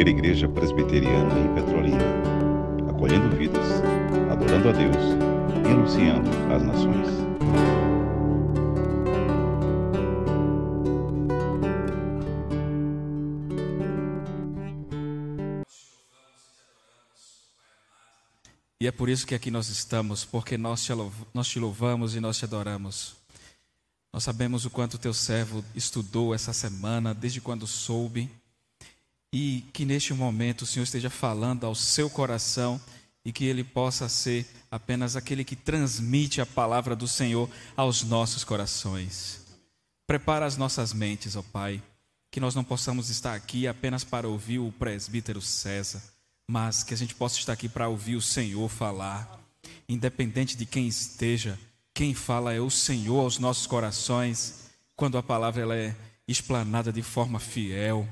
primeira igreja presbiteriana em Petrolina, acolhendo vidas, adorando a Deus e anunciando às nações. E é por isso que aqui nós estamos, porque nós te, nós te louvamos e nós te adoramos. Nós sabemos o quanto teu servo estudou essa semana, desde quando soube, e que neste momento o Senhor esteja falando ao seu coração e que ele possa ser apenas aquele que transmite a palavra do Senhor aos nossos corações. Prepara as nossas mentes, ó Pai, que nós não possamos estar aqui apenas para ouvir o presbítero César, mas que a gente possa estar aqui para ouvir o Senhor falar, independente de quem esteja quem fala é o Senhor aos nossos corações, quando a palavra ela é explanada de forma fiel.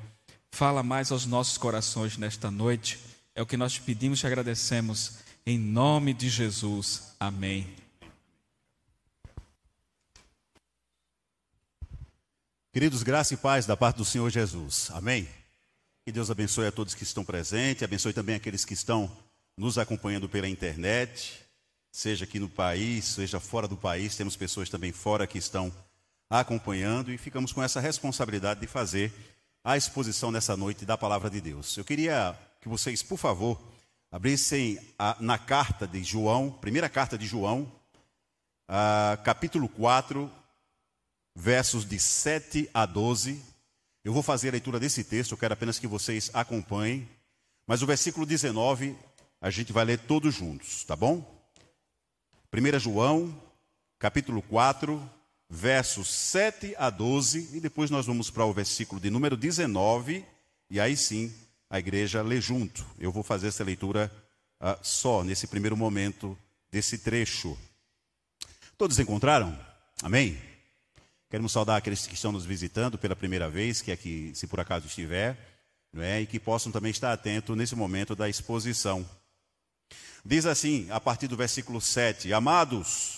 Fala mais aos nossos corações nesta noite. É o que nós te pedimos e agradecemos. Em nome de Jesus. Amém. Queridos, graça e paz da parte do Senhor Jesus. Amém. Que Deus abençoe a todos que estão presentes, abençoe também aqueles que estão nos acompanhando pela internet seja aqui no país, seja fora do país, temos pessoas também fora que estão acompanhando e ficamos com essa responsabilidade de fazer a exposição nessa noite da palavra de Deus. Eu queria que vocês, por favor, abrissem a, na carta de João, primeira carta de João, a, capítulo 4, versos de 7 a 12. Eu vou fazer a leitura desse texto, eu quero apenas que vocês acompanhem. Mas o versículo 19 a gente vai ler todos juntos, tá bom? 1 João, capítulo 4, versos 7 a 12, e depois nós vamos para o versículo de número 19, e aí sim a igreja lê junto. Eu vou fazer essa leitura uh, só nesse primeiro momento desse trecho. Todos encontraram? Amém? Queremos saudar aqueles que estão nos visitando pela primeira vez, que aqui, se por acaso estiver, não é? e que possam também estar atentos nesse momento da exposição. Diz assim, a partir do versículo 7: Amados,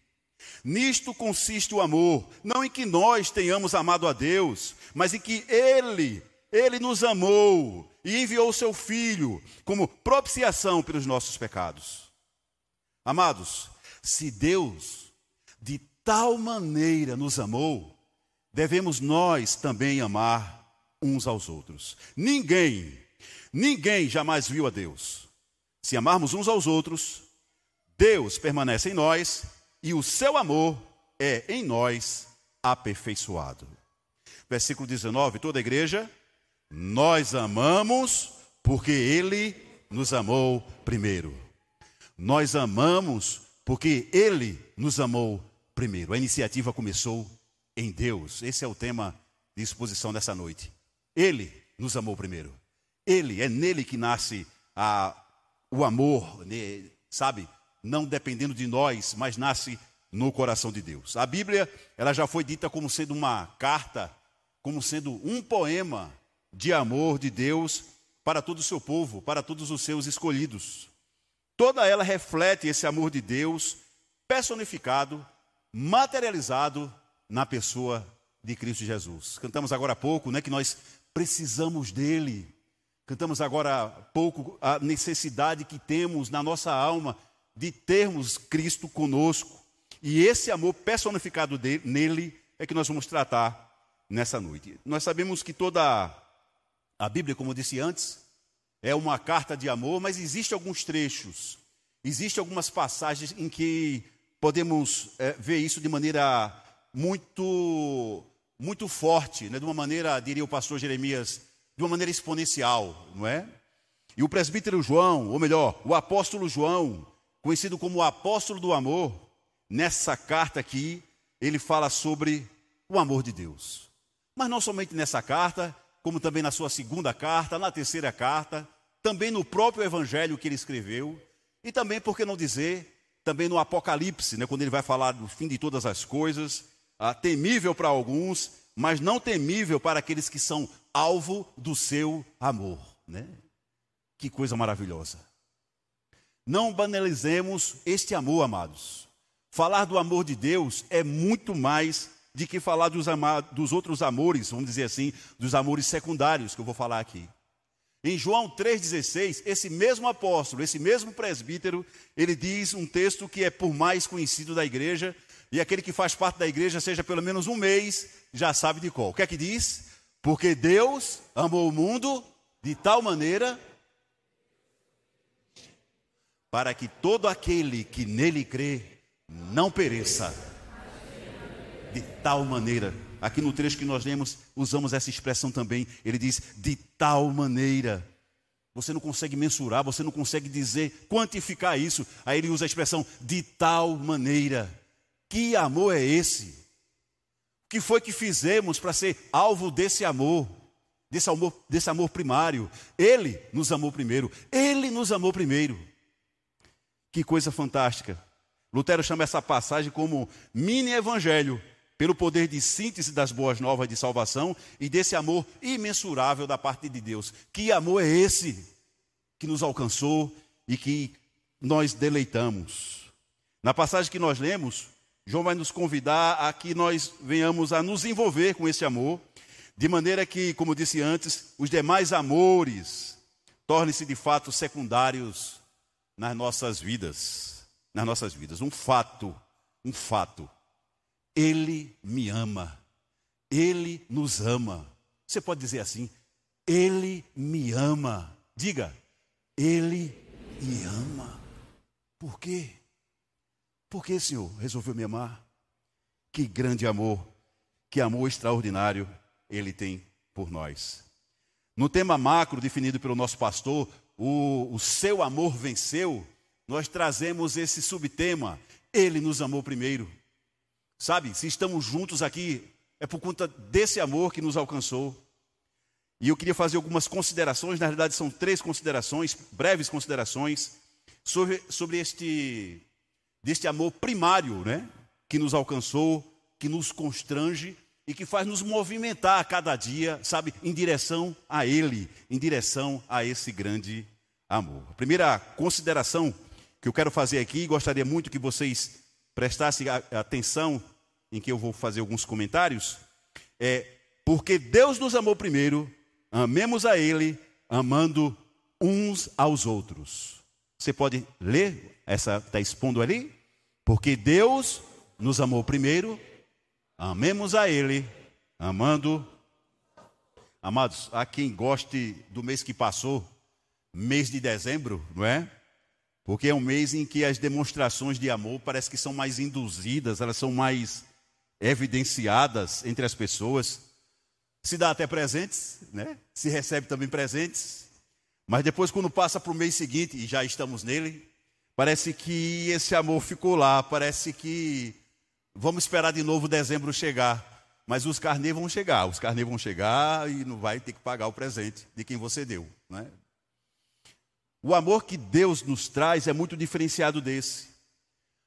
Nisto consiste o amor, não em que nós tenhamos amado a Deus, mas em que ele, ele nos amou e enviou o seu filho como propiciação pelos nossos pecados. Amados, se Deus de tal maneira nos amou, devemos nós também amar uns aos outros. Ninguém, ninguém jamais viu a Deus. Se amarmos uns aos outros, Deus permanece em nós e o seu amor é em nós aperfeiçoado. Versículo 19: toda a igreja, nós amamos porque Ele nos amou primeiro. Nós amamos porque Ele nos amou primeiro. A iniciativa começou em Deus. Esse é o tema de exposição dessa noite. Ele nos amou primeiro. Ele, é nele que nasce a, o amor, né, sabe? Não dependendo de nós, mas nasce no coração de Deus. A Bíblia, ela já foi dita como sendo uma carta, como sendo um poema de amor de Deus para todo o seu povo, para todos os seus escolhidos. Toda ela reflete esse amor de Deus personificado, materializado na pessoa de Cristo Jesus. Cantamos agora há pouco, né, que nós precisamos dele. Cantamos agora há pouco a necessidade que temos na nossa alma de termos Cristo conosco. E esse amor personificado dele, nele é que nós vamos tratar nessa noite. Nós sabemos que toda a Bíblia, como eu disse antes, é uma carta de amor, mas existem alguns trechos, existem algumas passagens em que podemos é, ver isso de maneira muito muito forte, né? de uma maneira, diria o pastor Jeremias, de uma maneira exponencial, não é? E o presbítero João, ou melhor, o apóstolo João, conhecido como o apóstolo do amor, nessa carta aqui, ele fala sobre o amor de Deus. Mas não somente nessa carta, como também na sua segunda carta, na terceira carta, também no próprio evangelho que ele escreveu, e também, por que não dizer, também no Apocalipse, né, quando ele vai falar do fim de todas as coisas, ah, temível para alguns, mas não temível para aqueles que são alvo do seu amor. Né? Que coisa maravilhosa. Não banalizemos este amor, amados. Falar do amor de Deus é muito mais de que falar dos, dos outros amores, vamos dizer assim, dos amores secundários que eu vou falar aqui. Em João 3,16, esse mesmo apóstolo, esse mesmo presbítero, ele diz um texto que é por mais conhecido da igreja, e aquele que faz parte da igreja, seja pelo menos um mês, já sabe de qual. O que é que diz? Porque Deus amou o mundo de tal maneira para que todo aquele que nele crê não pereça. De tal maneira. Aqui no trecho que nós lemos, usamos essa expressão também. Ele diz: de tal maneira. Você não consegue mensurar, você não consegue dizer, quantificar isso. Aí ele usa a expressão de tal maneira. Que amor é esse? O que foi que fizemos para ser alvo desse amor? Desse amor, desse amor primário. Ele nos amou primeiro. Ele nos amou primeiro. Que coisa fantástica. Lutero chama essa passagem como mini evangelho, pelo poder de síntese das boas novas de salvação e desse amor imensurável da parte de Deus. Que amor é esse que nos alcançou e que nós deleitamos? Na passagem que nós lemos, João vai nos convidar a que nós venhamos a nos envolver com esse amor, de maneira que, como disse antes, os demais amores tornem-se de fato secundários nas nossas vidas, nas nossas vidas. Um fato, um fato. Ele me ama. Ele nos ama. Você pode dizer assim: Ele me ama. Diga, Ele me ama. Por quê? Por que, Senhor, resolveu me amar? Que grande amor, que amor extraordinário Ele tem por nós. No tema macro definido pelo nosso pastor, o, o seu amor venceu, nós trazemos esse subtema, Ele nos amou primeiro. Sabe, se estamos juntos aqui, é por conta desse amor que nos alcançou. E eu queria fazer algumas considerações, na realidade são três considerações, breves considerações, sobre, sobre este deste amor primário, né? Que nos alcançou, que nos constrange e que faz nos movimentar a cada dia, sabe, em direção a Ele, em direção a esse grande amor. A primeira consideração que eu quero fazer aqui, gostaria muito que vocês prestassem atenção em que eu vou fazer alguns comentários, é porque Deus nos amou primeiro, amemos a Ele, amando uns aos outros. Você pode ler essa está expondo ali? Porque Deus nos amou primeiro, amemos a Ele, amando. Amados, há quem goste do mês que passou, mês de dezembro, não é? Porque é um mês em que as demonstrações de amor parece que são mais induzidas, elas são mais evidenciadas entre as pessoas. Se dá até presentes, né? Se recebe também presentes. Mas depois, quando passa para o mês seguinte, e já estamos nele, Parece que esse amor ficou lá, parece que vamos esperar de novo dezembro chegar. Mas os carnês vão chegar, os carnês vão chegar e não vai ter que pagar o presente de quem você deu. Né? O amor que Deus nos traz é muito diferenciado desse.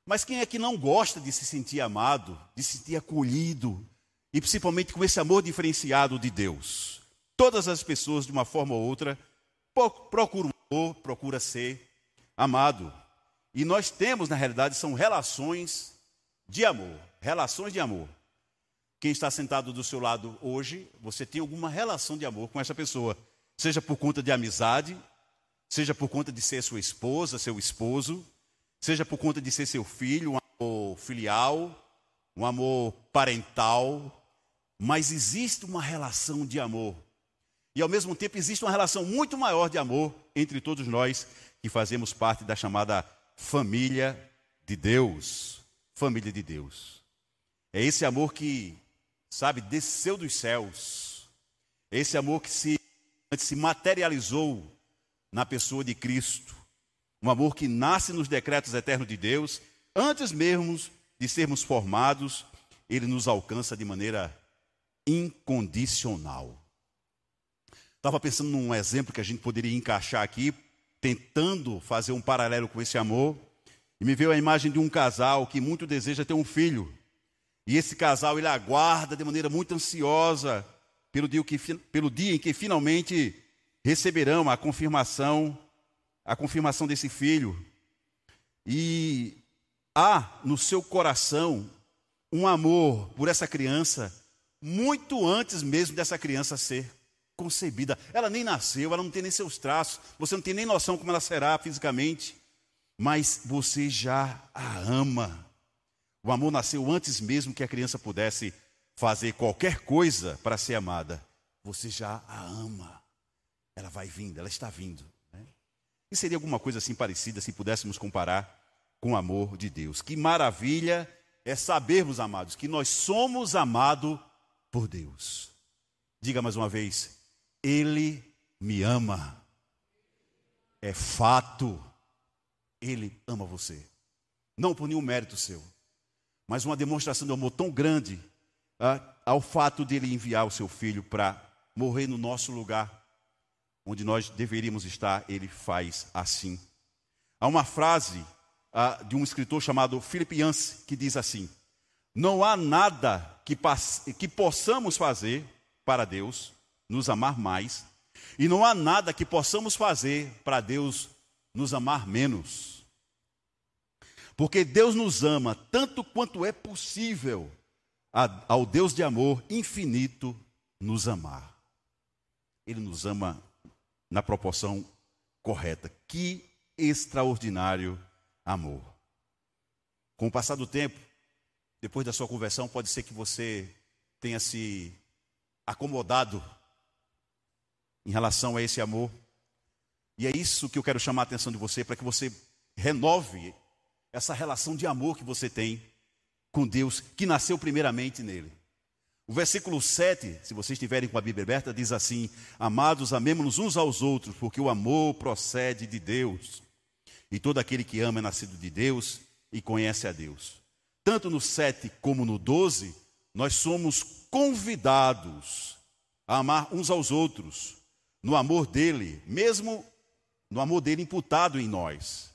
Mas quem é que não gosta de se sentir amado, de se sentir acolhido, e principalmente com esse amor diferenciado de Deus? Todas as pessoas, de uma forma ou outra, procuram amor, procura ser amado. E nós temos, na realidade, são relações de amor. Relações de amor. Quem está sentado do seu lado hoje, você tem alguma relação de amor com essa pessoa. Seja por conta de amizade, seja por conta de ser sua esposa, seu esposo, seja por conta de ser seu filho, um amor filial, um amor parental. Mas existe uma relação de amor. E ao mesmo tempo existe uma relação muito maior de amor entre todos nós que fazemos parte da chamada família de Deus. Família de Deus. É esse amor que, sabe, desceu dos céus. É esse amor que se, se materializou na pessoa de Cristo. Um amor que nasce nos decretos eternos de Deus, antes mesmo de sermos formados, ele nos alcança de maneira incondicional. Estava pensando num exemplo que a gente poderia encaixar aqui, tentando fazer um paralelo com esse amor. E me veio a imagem de um casal que muito deseja ter um filho. E esse casal ele aguarda de maneira muito ansiosa pelo dia, que, pelo dia em que finalmente receberão a confirmação, a confirmação desse filho. E há no seu coração um amor por essa criança muito antes mesmo dessa criança ser concebida. Ela nem nasceu, ela não tem nem seus traços, você não tem nem noção como ela será fisicamente, mas você já a ama. O amor nasceu antes mesmo que a criança pudesse fazer qualquer coisa para ser amada. Você já a ama. Ela vai vindo, ela está vindo. Né? E seria alguma coisa assim parecida se pudéssemos comparar com o amor de Deus. Que maravilha é sabermos, amados, que nós somos amados por Deus. Diga mais uma vez: Ele me ama. É fato. Ele ama você. Não por nenhum mérito seu mas uma demonstração de amor tão grande ah, ao fato de ele enviar o seu filho para morrer no nosso lugar, onde nós deveríamos estar, ele faz assim. Há uma frase ah, de um escritor chamado Philip Yancey que diz assim: Não há nada que, que possamos fazer para Deus nos amar mais, e não há nada que possamos fazer para Deus nos amar menos. Porque Deus nos ama tanto quanto é possível ao Deus de amor infinito nos amar. Ele nos ama na proporção correta. Que extraordinário amor. Com o passar do tempo, depois da sua conversão, pode ser que você tenha se acomodado em relação a esse amor. E é isso que eu quero chamar a atenção de você, para que você renove essa relação de amor que você tem com Deus, que nasceu primeiramente nele. O versículo 7, se vocês estiverem com a Bíblia aberta, diz assim: Amados, amemos-nos uns aos outros, porque o amor procede de Deus. E todo aquele que ama é nascido de Deus e conhece a Deus. Tanto no 7 como no 12, nós somos convidados a amar uns aos outros, no amor dele, mesmo no amor dele imputado em nós.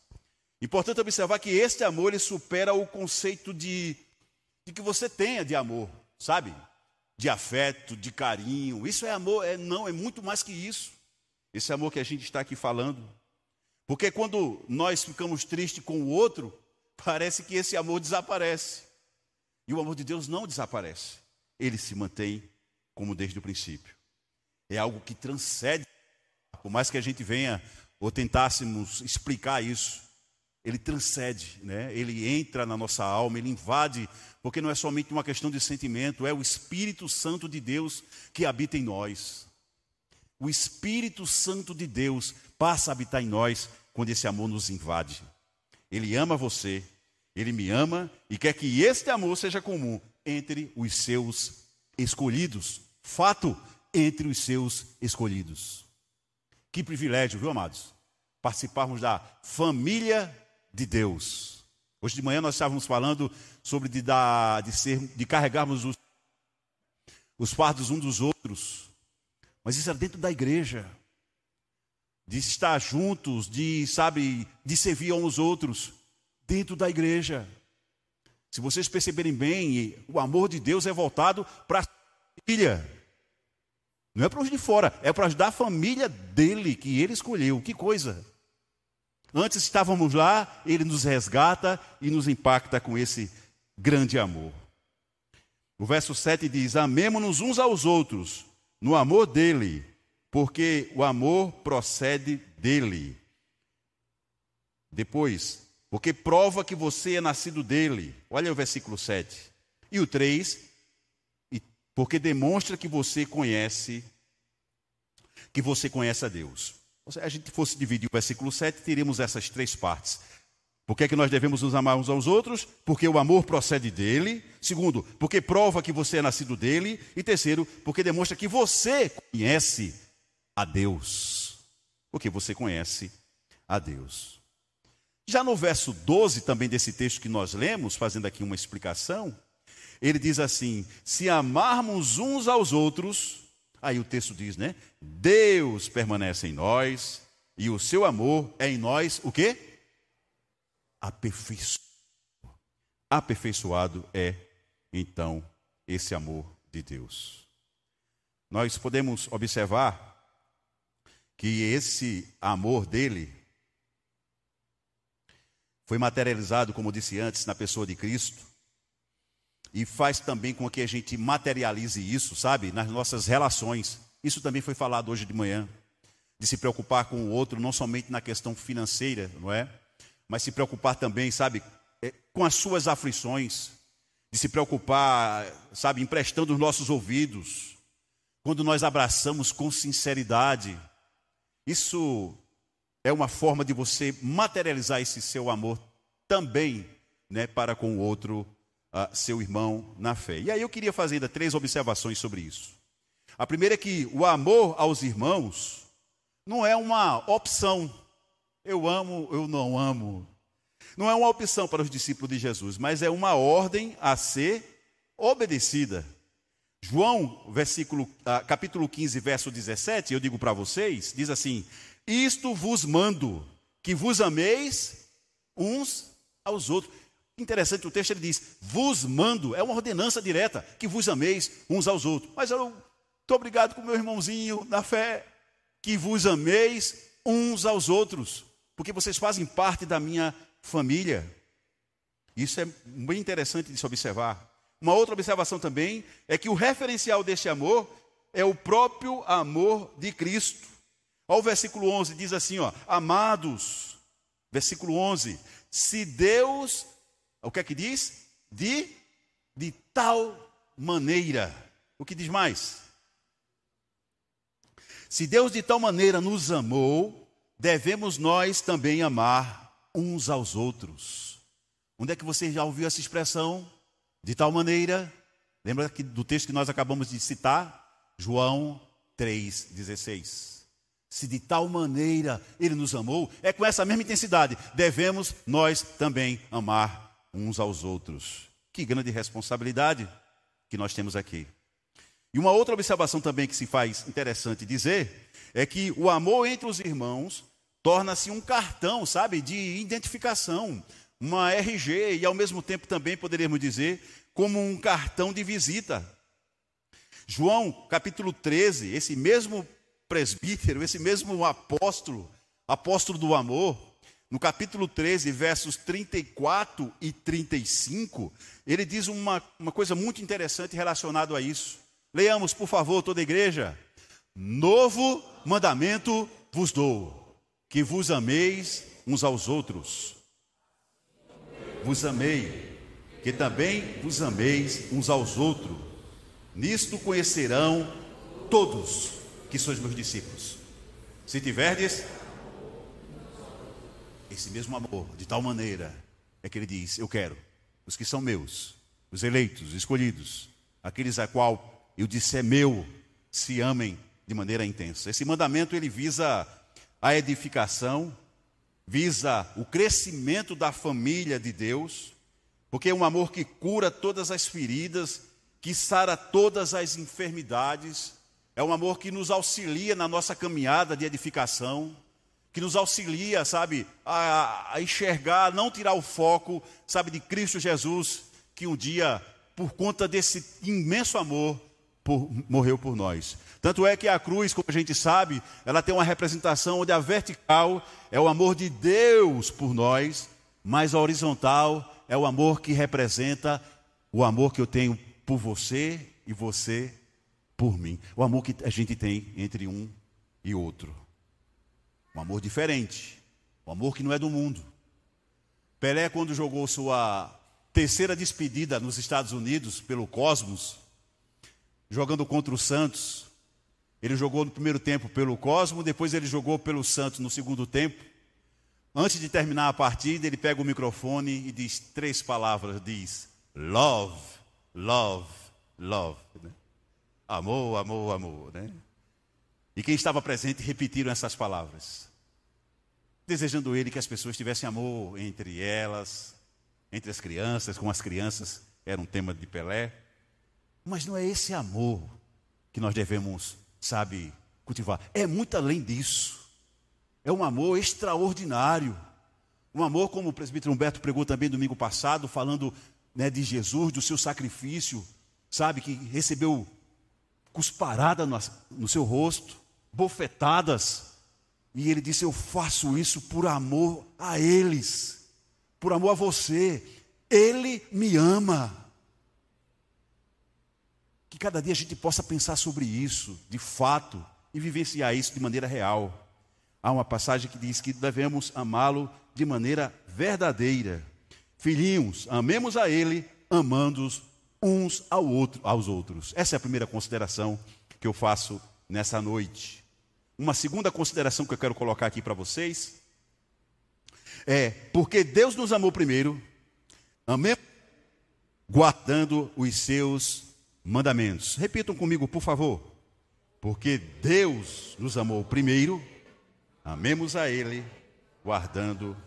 Importante observar que este amor ele supera o conceito de, de que você tenha de amor, sabe? De afeto, de carinho. Isso é amor, é não, é muito mais que isso. Esse amor que a gente está aqui falando. Porque quando nós ficamos tristes com o outro, parece que esse amor desaparece. E o amor de Deus não desaparece. Ele se mantém como desde o princípio. É algo que transcende. Por mais que a gente venha ou tentássemos explicar isso, ele transcende, né? ele entra na nossa alma, ele invade, porque não é somente uma questão de sentimento, é o Espírito Santo de Deus que habita em nós. O Espírito Santo de Deus passa a habitar em nós quando esse amor nos invade. Ele ama você, ele me ama e quer que este amor seja comum entre os seus escolhidos. Fato, entre os seus escolhidos. Que privilégio, viu, amados? Participarmos da família de Deus. Hoje de manhã nós estávamos falando sobre de, dar, de, ser, de carregarmos os, os fardos uns dos outros. Mas isso era dentro da igreja. De estar juntos, de, sabe, de servir uns aos outros. Dentro da igreja. Se vocês perceberem bem, o amor de Deus é voltado para a família. Não é para os de fora, é para ajudar a família dele que ele escolheu. Que coisa! Antes estávamos lá, ele nos resgata e nos impacta com esse grande amor. O verso 7 diz: Amemo-nos uns aos outros no amor dele, porque o amor procede dele. Depois, porque prova que você é nascido dele. Olha o versículo 7. E o 3, porque demonstra que você conhece que você conhece a Deus. Se a gente fosse dividir o versículo 7, teríamos essas três partes. Por que, é que nós devemos nos amar uns aos outros? Porque o amor procede dele. Segundo, porque prova que você é nascido dele. E terceiro, porque demonstra que você conhece a Deus. Porque você conhece a Deus. Já no verso 12, também desse texto que nós lemos, fazendo aqui uma explicação, ele diz assim: Se amarmos uns aos outros, Aí o texto diz, né? Deus permanece em nós e o seu amor é em nós o quê? Aperfeiçoado. Aperfeiçoado é, então, esse amor de Deus. Nós podemos observar que esse amor dele foi materializado, como disse antes, na pessoa de Cristo, e faz também com que a gente materialize isso, sabe, nas nossas relações. Isso também foi falado hoje de manhã, de se preocupar com o outro, não somente na questão financeira, não é? Mas se preocupar também, sabe, é, com as suas aflições, de se preocupar, sabe, emprestando os nossos ouvidos, quando nós abraçamos com sinceridade. Isso é uma forma de você materializar esse seu amor também, né, para com o outro uh, seu irmão na fé. E aí eu queria fazer ainda três observações sobre isso. A primeira é que o amor aos irmãos não é uma opção. Eu amo, eu não amo. Não é uma opção para os discípulos de Jesus, mas é uma ordem a ser obedecida. João, versículo, uh, capítulo 15, verso 17, eu digo para vocês, diz assim: Isto vos mando, que vos ameis uns aos outros. Interessante, o texto ele diz: vos mando, é uma ordenança direta, que vos ameis uns aos outros. Mas eu estou obrigado com meu irmãozinho na fé, que vos ameis uns aos outros, porque vocês fazem parte da minha família. Isso é bem interessante de se observar. Uma outra observação também é que o referencial deste amor é o próprio amor de Cristo. Olha o versículo 11, diz assim: ó, Amados, versículo 11: Se Deus o que é que diz? De, de tal maneira. O que diz mais? Se Deus de tal maneira nos amou, devemos nós também amar uns aos outros. Onde é que você já ouviu essa expressão? De tal maneira. Lembra do texto que nós acabamos de citar? João 3,16. Se de tal maneira ele nos amou, é com essa mesma intensidade, devemos nós também amar uns aos outros. Que grande responsabilidade que nós temos aqui. E uma outra observação também que se faz interessante dizer é que o amor entre os irmãos torna-se um cartão, sabe, de identificação, uma RG e ao mesmo tempo também poderíamos dizer como um cartão de visita. João, capítulo 13, esse mesmo presbítero, esse mesmo apóstolo, apóstolo do amor, no capítulo 13, versos 34 e 35, ele diz uma, uma coisa muito interessante relacionada a isso. Leamos, por favor, toda a igreja. Novo mandamento vos dou, que vos ameis uns aos outros. Vos amei, que também vos ameis uns aos outros. Nisto conhecerão todos que sois meus discípulos. Se tiverdes esse mesmo amor, de tal maneira, é que ele diz: Eu quero os que são meus, os eleitos, os escolhidos, aqueles a qual eu disse é meu, se amem de maneira intensa. Esse mandamento ele visa a edificação, visa o crescimento da família de Deus, porque é um amor que cura todas as feridas, que sara todas as enfermidades, é um amor que nos auxilia na nossa caminhada de edificação que nos auxilia, sabe, a, a, enxergar, não tirar o foco, sabe, de Cristo Jesus, que um dia, por conta desse imenso amor, por, morreu por nós. Tanto é que a cruz, como a gente sabe, ela tem uma representação onde a vertical é o amor de Deus por nós, mas a horizontal é o amor que representa o amor que eu tenho por você e você por mim. O amor que a gente tem entre um e outro. Um amor diferente. Um amor que não é do mundo. Pelé, quando jogou sua terceira despedida nos Estados Unidos pelo Cosmos, jogando contra o Santos, ele jogou no primeiro tempo pelo Cosmos, depois ele jogou pelo Santos no segundo tempo. Antes de terminar a partida, ele pega o microfone e diz três palavras: diz love, love, love. Né? Amor, amor, amor. Né? E quem estava presente repetiram essas palavras, desejando ele que as pessoas tivessem amor entre elas, entre as crianças, com as crianças, era um tema de Pelé. Mas não é esse amor que nós devemos sabe, cultivar. É muito além disso. É um amor extraordinário. Um amor, como o presbítero Humberto pregou também domingo passado, falando né, de Jesus, do seu sacrifício, sabe, que recebeu cusparada no, no seu rosto, bofetadas, e ele disse: Eu faço isso por amor a eles, por amor a você. Ele me ama. Que cada dia a gente possa pensar sobre isso, de fato, e vivenciar isso de maneira real. Há uma passagem que diz que devemos amá-lo de maneira verdadeira. Filhinhos, amemos a Ele, amando uns ao outro, aos outros. Essa é a primeira consideração que eu faço nessa noite. Uma segunda consideração que eu quero colocar aqui para vocês é porque Deus nos amou primeiro, amemos guardando os seus mandamentos. Repitam comigo, por favor. Porque Deus nos amou primeiro, amemos a Ele, guardando.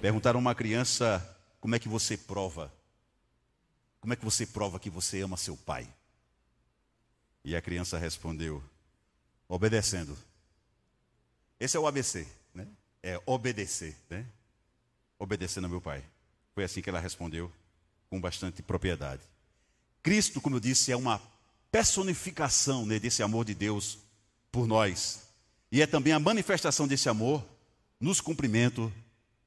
Perguntaram uma criança como é que você prova. Como é que você prova que você ama seu pai? E a criança respondeu: obedecendo. Esse é o ABC, né? É obedecer, né? Obedecendo ao meu pai. Foi assim que ela respondeu, com bastante propriedade. Cristo, como eu disse, é uma personificação né, desse amor de Deus por nós. E é também a manifestação desse amor nos cumprimento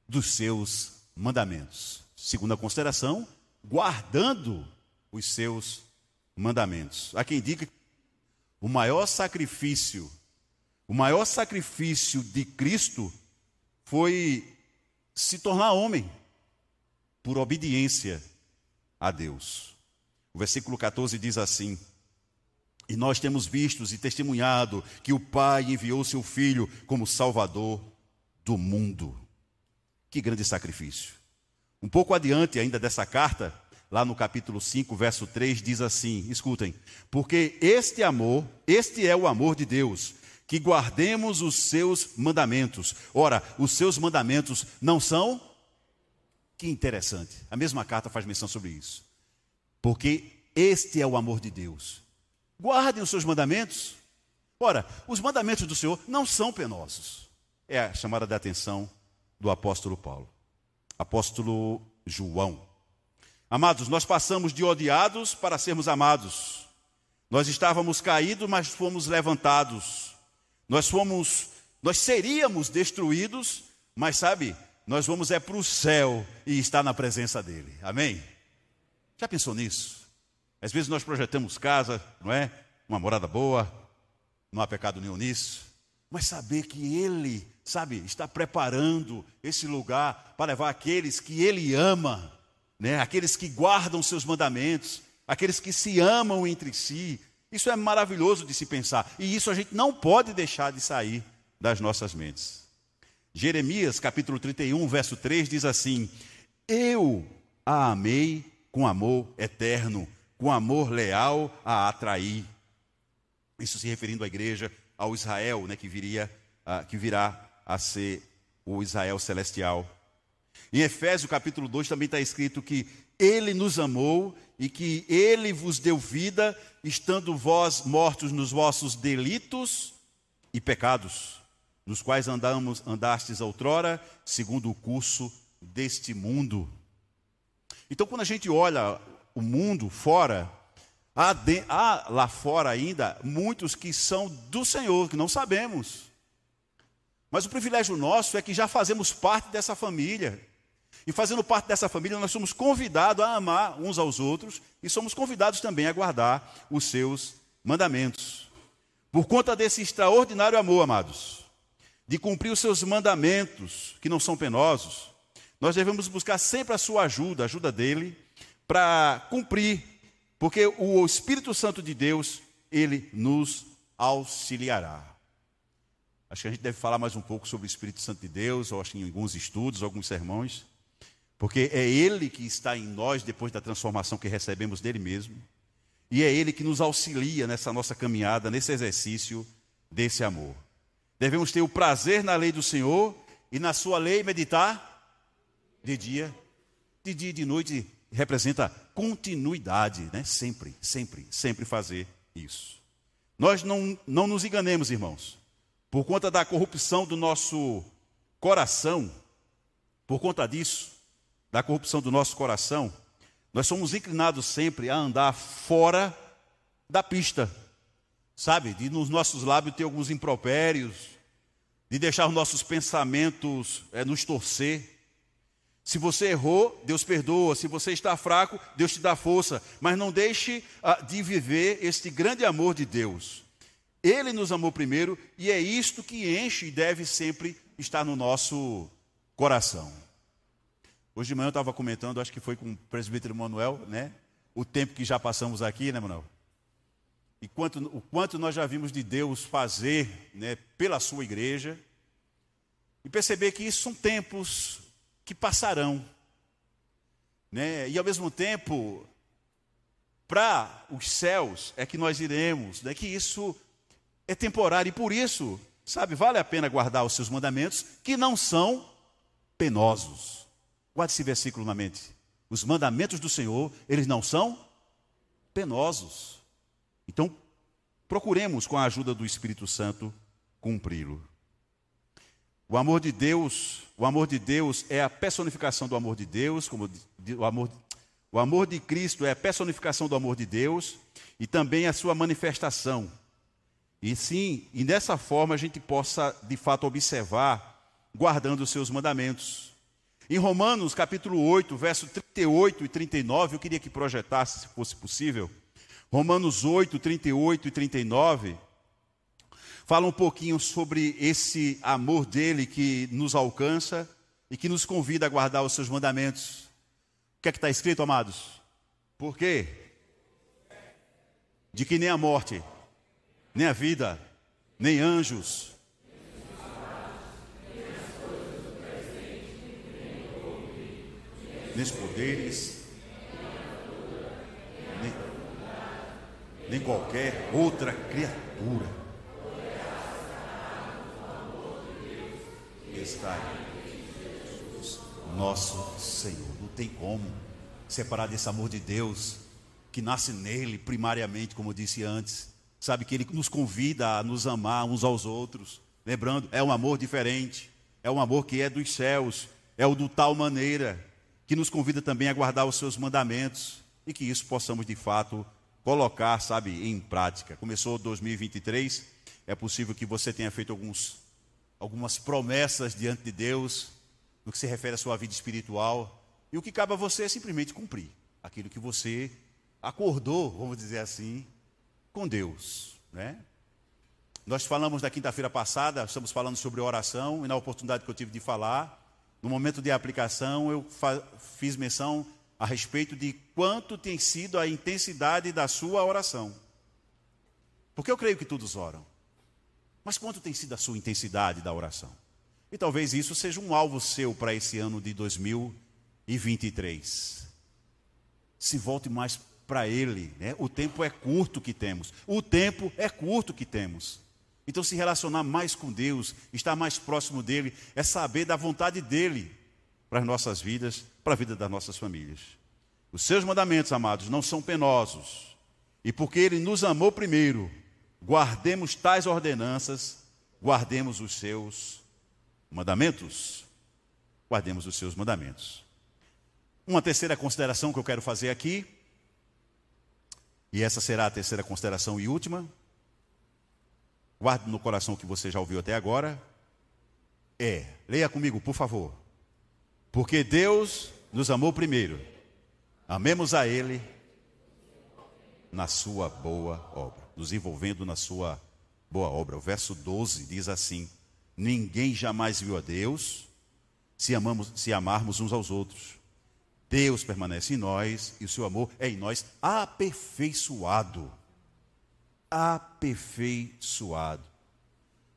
dos seus mandamentos. Segunda consideração, guardando os seus mandamentos. Há quem diga o maior sacrifício, o maior sacrifício de Cristo foi se tornar homem por obediência a Deus. O versículo 14 diz assim: E nós temos visto e testemunhado que o Pai enviou seu Filho como Salvador do mundo. Que grande sacrifício. Um pouco adiante ainda dessa carta, lá no capítulo 5, verso 3, diz assim: escutem, porque este amor, este é o amor de Deus, que guardemos os seus mandamentos. Ora, os seus mandamentos não são. Que interessante. A mesma carta faz menção sobre isso porque este é o amor de Deus. Guardem os seus mandamentos. Ora, os mandamentos do Senhor não são penosos. É a chamada de atenção do apóstolo Paulo. Apóstolo João. Amados, nós passamos de odiados para sermos amados. Nós estávamos caídos, mas fomos levantados. Nós fomos, nós seríamos destruídos, mas sabe, nós vamos é para o céu e estar na presença dele. Amém? Já pensou nisso? Às vezes nós projetamos casa, não é? Uma morada boa, não há pecado nenhum nisso. Mas saber que Ele, sabe, está preparando esse lugar para levar aqueles que Ele ama, né? aqueles que guardam seus mandamentos, aqueles que se amam entre si. Isso é maravilhoso de se pensar. E isso a gente não pode deixar de sair das nossas mentes. Jeremias capítulo 31, verso 3 diz assim: Eu a amei com amor eterno, com amor leal a atrair. Isso se referindo à igreja, ao Israel, né, que viria, uh, que virá a ser o Israel celestial. Em Efésios capítulo 2 também está escrito que ele nos amou e que ele vos deu vida, estando vós mortos nos vossos delitos e pecados, nos quais andamos, andastes outrora, segundo o curso deste mundo então, quando a gente olha o mundo fora, há, de, há, lá fora ainda muitos que são do Senhor, que não sabemos. Mas o privilégio nosso é que já fazemos parte dessa família. E fazendo parte dessa família, nós somos convidados a amar uns aos outros e somos convidados também a guardar os seus mandamentos. Por conta desse extraordinário amor, amados, de cumprir os seus mandamentos, que não são penosos, nós devemos buscar sempre a sua ajuda, a ajuda dele, para cumprir, porque o Espírito Santo de Deus, ele nos auxiliará. Acho que a gente deve falar mais um pouco sobre o Espírito Santo de Deus, ou acho que em alguns estudos, alguns sermões, porque é ele que está em nós depois da transformação que recebemos dele mesmo, e é ele que nos auxilia nessa nossa caminhada, nesse exercício desse amor. Devemos ter o prazer na lei do Senhor e na sua lei meditar de dia, de dia e de noite representa continuidade, né? Sempre, sempre, sempre fazer isso. Nós não, não nos enganemos, irmãos. Por conta da corrupção do nosso coração, por conta disso, da corrupção do nosso coração, nós somos inclinados sempre a andar fora da pista. Sabe? De nos nossos lábios ter alguns impropérios, de deixar os nossos pensamentos é, nos torcer. Se você errou, Deus perdoa. Se você está fraco, Deus te dá força. Mas não deixe ah, de viver este grande amor de Deus. Ele nos amou primeiro e é isto que enche e deve sempre estar no nosso coração. Hoje de manhã eu estava comentando, acho que foi com o presbítero Manuel, né? O tempo que já passamos aqui, né, Manuel? E quanto, o quanto nós já vimos de Deus fazer né, pela sua igreja. E perceber que isso são tempos que passarão. Né? E ao mesmo tempo, para os céus é que nós iremos, né? que isso é temporário e por isso, sabe, vale a pena guardar os seus mandamentos que não são penosos. Guarde esse versículo na mente. Os mandamentos do Senhor, eles não são penosos. Então, procuremos com a ajuda do Espírito Santo cumpri-lo. O amor de Deus, o amor de Deus é a personificação do amor de Deus, como o amor, o amor de Cristo é a personificação do amor de Deus e também a sua manifestação. E sim, e dessa forma a gente possa de fato observar, guardando os seus mandamentos. Em Romanos capítulo 8, verso 38 e 39, eu queria que projetasse, se fosse possível. Romanos 8, 38 e 39 fala um pouquinho sobre esse amor dele que nos alcança e que nos convida a guardar os seus mandamentos. O que é que está escrito, amados? Por quê? De que nem a morte, nem a vida, nem anjos, nem os poderes, nem, nem qualquer outra criatura está nosso Senhor. Não tem como separar desse amor de Deus que nasce nele primariamente, como eu disse antes. Sabe que ele nos convida a nos amar uns aos outros. Lembrando, é um amor diferente, é um amor que é dos céus, é o do tal maneira que nos convida também a guardar os seus mandamentos e que isso possamos de fato colocar, sabe, em prática. Começou 2023, é possível que você tenha feito alguns algumas promessas diante de Deus no que se refere à sua vida espiritual. E o que cabe a você é simplesmente cumprir aquilo que você acordou, vamos dizer assim, com Deus, né? Nós falamos na quinta-feira passada, estamos falando sobre oração, e na oportunidade que eu tive de falar, no momento de aplicação, eu fiz menção a respeito de quanto tem sido a intensidade da sua oração. Porque eu creio que todos oram. Mas quanto tem sido a sua intensidade da oração? E talvez isso seja um alvo seu para esse ano de 2023. Se volte mais para Ele. Né? O tempo é curto que temos. O tempo é curto que temos. Então, se relacionar mais com Deus, estar mais próximo dEle, é saber da vontade dEle para as nossas vidas, para a vida das nossas famílias. Os seus mandamentos, amados, não são penosos. E porque Ele nos amou primeiro, guardemos tais ordenanças, guardemos os seus mandamentos. Guardemos os seus mandamentos. Uma terceira consideração que eu quero fazer aqui, e essa será a terceira consideração e última. Guarde no coração o que você já ouviu até agora. É, leia comigo, por favor. Porque Deus nos amou primeiro. Amemos a Ele na sua boa obra nos envolvendo na sua boa obra. O verso 12 diz assim: Ninguém jamais viu a Deus se, amamos, se amarmos uns aos outros. Deus permanece em nós e o seu amor é em nós aperfeiçoado. Aperfeiçoado.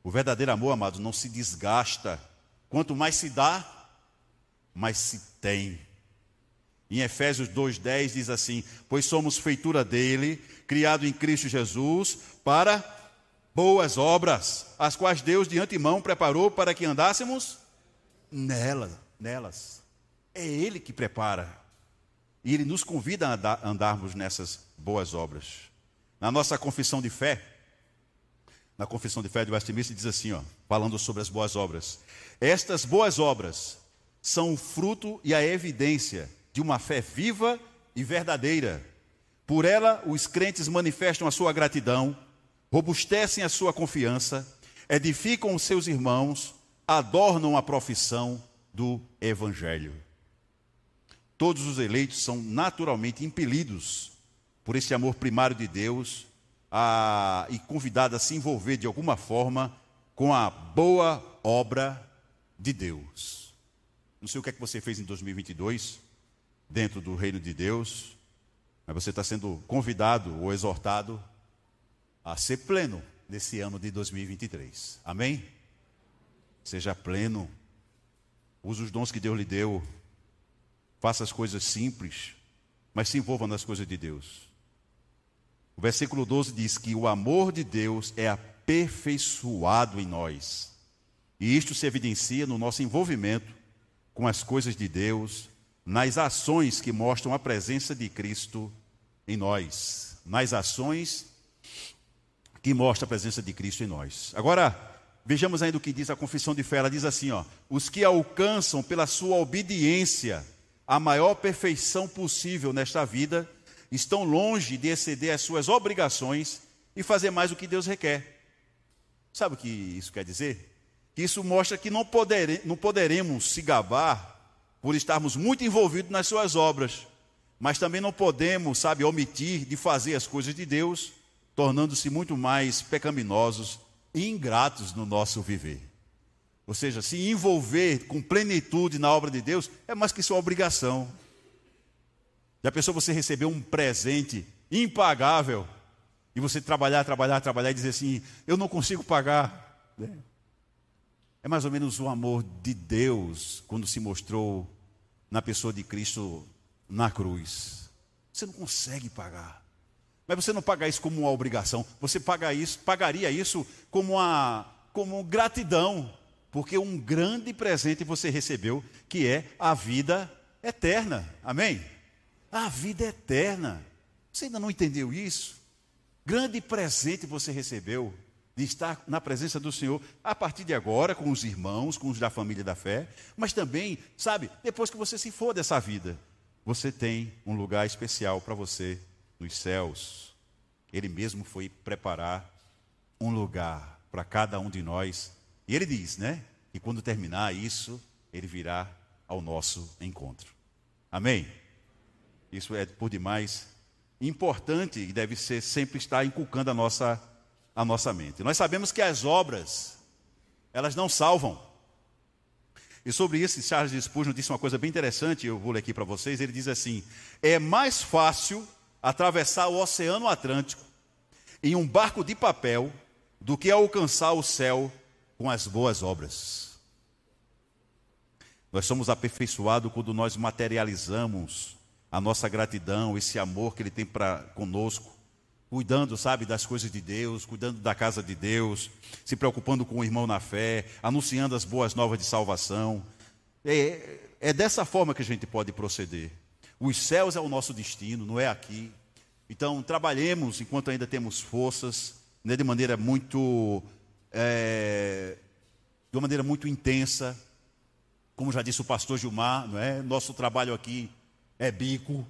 O verdadeiro amor, amados, não se desgasta. Quanto mais se dá, mais se tem. Em Efésios 2,10 diz assim: Pois somos feitura dele, criado em Cristo Jesus, para boas obras, as quais Deus de antemão preparou para que andássemos nelas. nelas. É Ele que prepara. E Ele nos convida a andarmos nessas boas obras. Na nossa confissão de fé, na Confissão de Fé de Westminster, diz assim, ó, falando sobre as boas obras. Estas boas obras são o fruto e a evidência de uma fé viva e verdadeira. Por ela, os crentes manifestam a sua gratidão, robustecem a sua confiança, edificam os seus irmãos, adornam a profissão do Evangelho. Todos os eleitos são naturalmente impelidos por esse amor primário de Deus a, e convidados a se envolver de alguma forma com a boa obra de Deus. Não sei o que é que você fez em 2022 dentro do reino de Deus, mas você está sendo convidado ou exortado a ser pleno nesse ano de 2023. Amém? Seja pleno. Use os dons que Deus lhe deu. Faça as coisas simples, mas se envolva nas coisas de Deus. O versículo 12 diz que o amor de Deus é aperfeiçoado em nós. E isto se evidencia no nosso envolvimento com as coisas de Deus, nas ações que mostram a presença de Cristo em nós. Nas ações que mostram a presença de Cristo em nós. Agora, vejamos ainda o que diz a confissão de fé. Ela diz assim: ó, os que alcançam pela sua obediência a maior perfeição possível nesta vida estão longe de exceder as suas obrigações e fazer mais do que Deus requer. Sabe o que isso quer dizer? Que isso mostra que não, podere, não poderemos se gabar por estarmos muito envolvidos nas suas obras, mas também não podemos, sabe, omitir de fazer as coisas de Deus, tornando-se muito mais pecaminosos e ingratos no nosso viver. Ou seja, se envolver com plenitude na obra de Deus é mais que sua obrigação. Já pensou você receber um presente impagável e você trabalhar, trabalhar, trabalhar e dizer assim: eu não consigo pagar? Né? É mais ou menos o amor de Deus quando se mostrou na pessoa de Cristo na cruz. Você não consegue pagar. Mas você não paga isso como uma obrigação, você paga isso, pagaria isso como uma como gratidão, porque um grande presente você recebeu, que é a vida eterna. Amém? A vida eterna. Você ainda não entendeu isso? Grande presente você recebeu de estar na presença do Senhor a partir de agora, com os irmãos, com os da família da fé, mas também, sabe, depois que você se for dessa vida, você tem um lugar especial para você nos céus. Ele mesmo foi preparar um lugar para cada um de nós. E ele diz, né? Que quando terminar isso, ele virá ao nosso encontro. Amém? Isso é por demais importante e deve ser sempre estar inculcando a nossa a nossa mente. Nós sabemos que as obras, elas não salvam. E sobre isso, Charles Spurgeon disse uma coisa bem interessante, eu vou ler aqui para vocês. Ele diz assim: é mais fácil atravessar o Oceano Atlântico em um barco de papel do que alcançar o céu com as boas obras. Nós somos aperfeiçoados quando nós materializamos a nossa gratidão, esse amor que Ele tem para conosco, cuidando, sabe, das coisas de Deus, cuidando da casa de Deus, se preocupando com o irmão na fé, anunciando as boas novas de salvação. É, é dessa forma que a gente pode proceder. Os céus é o nosso destino, não é aqui. Então, trabalhemos enquanto ainda temos forças, né, de maneira muito, é, de uma maneira muito intensa. Como já disse o pastor Gilmar, não é? Nosso trabalho aqui é bico,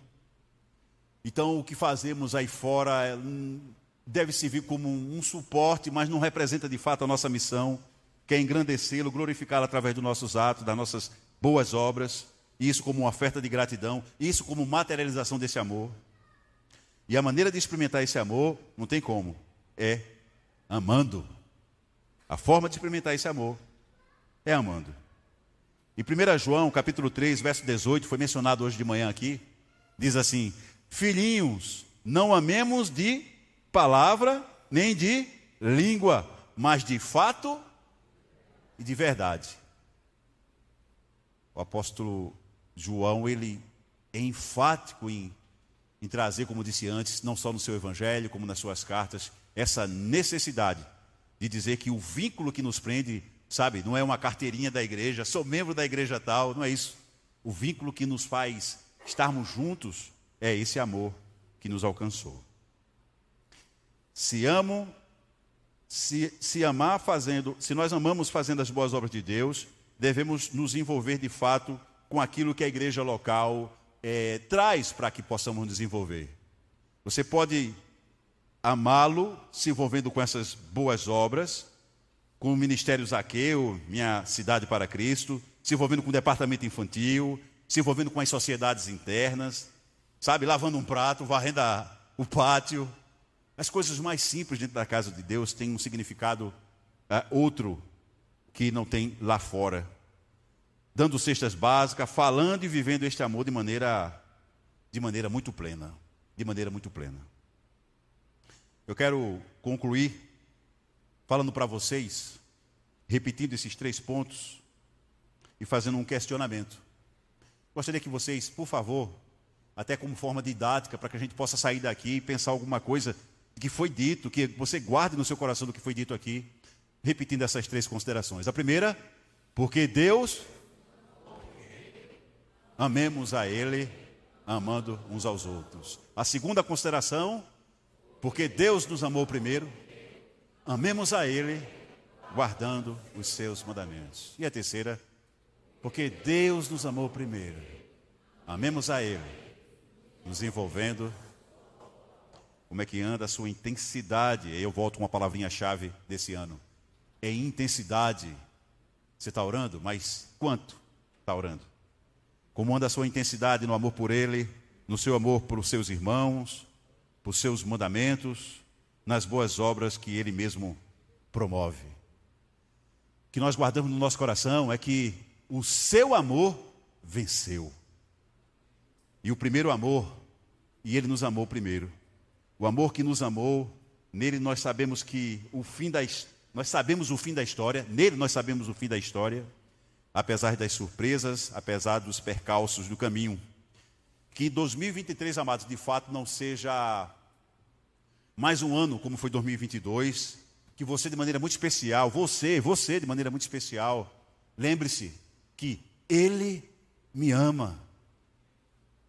então, o que fazemos aí fora é, deve servir como um suporte, mas não representa de fato a nossa missão, que é engrandecê-lo, glorificá-lo através dos nossos atos, das nossas boas obras, isso como uma oferta de gratidão, isso como materialização desse amor. E a maneira de experimentar esse amor, não tem como, é amando. A forma de experimentar esse amor é amando. Em 1 João, capítulo 3, verso 18, foi mencionado hoje de manhã aqui, diz assim: Filhinhos, não amemos de palavra nem de língua, mas de fato e de verdade. O apóstolo João, ele é enfático em, em trazer, como disse antes, não só no seu evangelho, como nas suas cartas, essa necessidade de dizer que o vínculo que nos prende, sabe, não é uma carteirinha da igreja, sou membro da igreja tal, não é isso. O vínculo que nos faz estarmos juntos é esse amor que nos alcançou. Se amo, se, se amar fazendo, se nós amamos fazendo as boas obras de Deus, devemos nos envolver de fato com aquilo que a igreja local é, traz para que possamos desenvolver. Você pode amá-lo se envolvendo com essas boas obras, com o Ministério Zaqueu, Minha Cidade para Cristo, se envolvendo com o departamento infantil, se envolvendo com as sociedades internas, sabe, lavando um prato, varrendo a, o pátio, as coisas mais simples dentro da casa de Deus têm um significado é, outro que não tem lá fora. Dando cestas básicas, falando e vivendo este amor de maneira, de maneira muito plena. De maneira muito plena. Eu quero concluir falando para vocês, repetindo esses três pontos e fazendo um questionamento. Gostaria que vocês, por favor, até como forma didática, para que a gente possa sair daqui e pensar alguma coisa que foi dito, que você guarde no seu coração do que foi dito aqui, repetindo essas três considerações. A primeira, porque Deus amemos a Ele, amando uns aos outros. A segunda consideração, porque Deus nos amou primeiro, amemos a Ele, guardando os seus mandamentos. E a terceira, porque Deus nos amou primeiro, amemos a Ele, nos envolvendo como é que anda a sua intensidade. Eu volto com uma palavrinha-chave desse ano. É intensidade. Você está orando, mas quanto está orando? Como anda a sua intensidade no amor por Ele, no seu amor por seus irmãos, por seus mandamentos, nas boas obras que Ele mesmo promove. O que nós guardamos no nosso coração é que o seu amor venceu. E o primeiro amor, e Ele nos amou primeiro. O amor que nos amou, nele nós sabemos que o fim da nós sabemos o fim da história, nele nós sabemos o fim da história, apesar das surpresas, apesar dos percalços do caminho. Que 2023, amados, de fato não seja mais um ano como foi 2022, que você de maneira muito especial, você, você de maneira muito especial, lembre-se que ele me ama.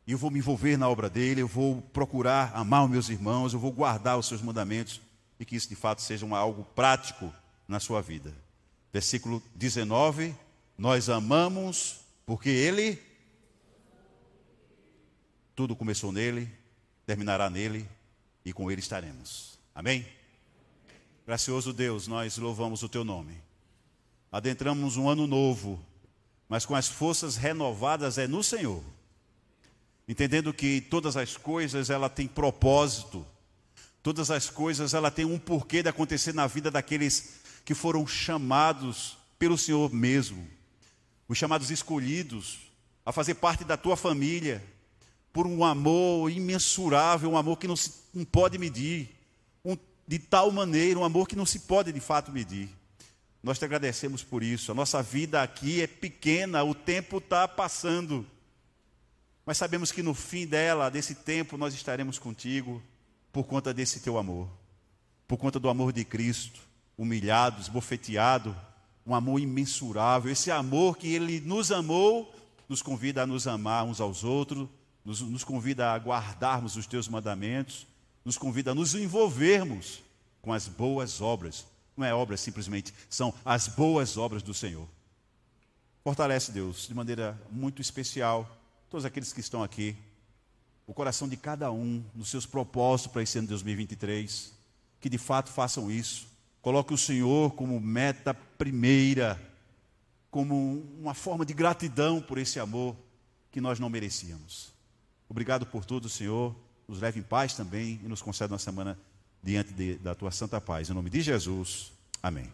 E eu vou me envolver na obra dele, eu vou procurar amar os meus irmãos, eu vou guardar os seus mandamentos e que isso de fato seja um, algo prático na sua vida. Versículo 19: Nós amamos porque ele tudo começou nele, terminará nele e com ele estaremos. Amém? Gracioso Deus, nós louvamos o teu nome. Adentramos um ano novo, mas com as forças renovadas é no Senhor entendendo que todas as coisas ela tem propósito, todas as coisas ela tem um porquê de acontecer na vida daqueles que foram chamados pelo Senhor mesmo, os chamados escolhidos a fazer parte da tua família, por um amor imensurável, um amor que não se não pode medir, um, de tal maneira, um amor que não se pode de fato medir. Nós te agradecemos por isso. A nossa vida aqui é pequena, o tempo está passando. Mas sabemos que no fim dela, desse tempo, nós estaremos contigo por conta desse teu amor, por conta do amor de Cristo, humilhado, esbofeteado, um amor imensurável. Esse amor que Ele nos amou, nos convida a nos amar uns aos outros, nos, nos convida a guardarmos os teus mandamentos, nos convida a nos envolvermos com as boas obras. Não é obras simplesmente, são as boas obras do Senhor. Fortalece Deus de maneira muito especial todos aqueles que estão aqui, o coração de cada um, nos seus propósitos para esse ano de 2023, que de fato façam isso. Coloque o Senhor como meta primeira, como uma forma de gratidão por esse amor que nós não merecíamos. Obrigado por tudo, Senhor. Nos leve em paz também e nos conceda uma semana diante de, da tua santa paz. Em nome de Jesus. Amém.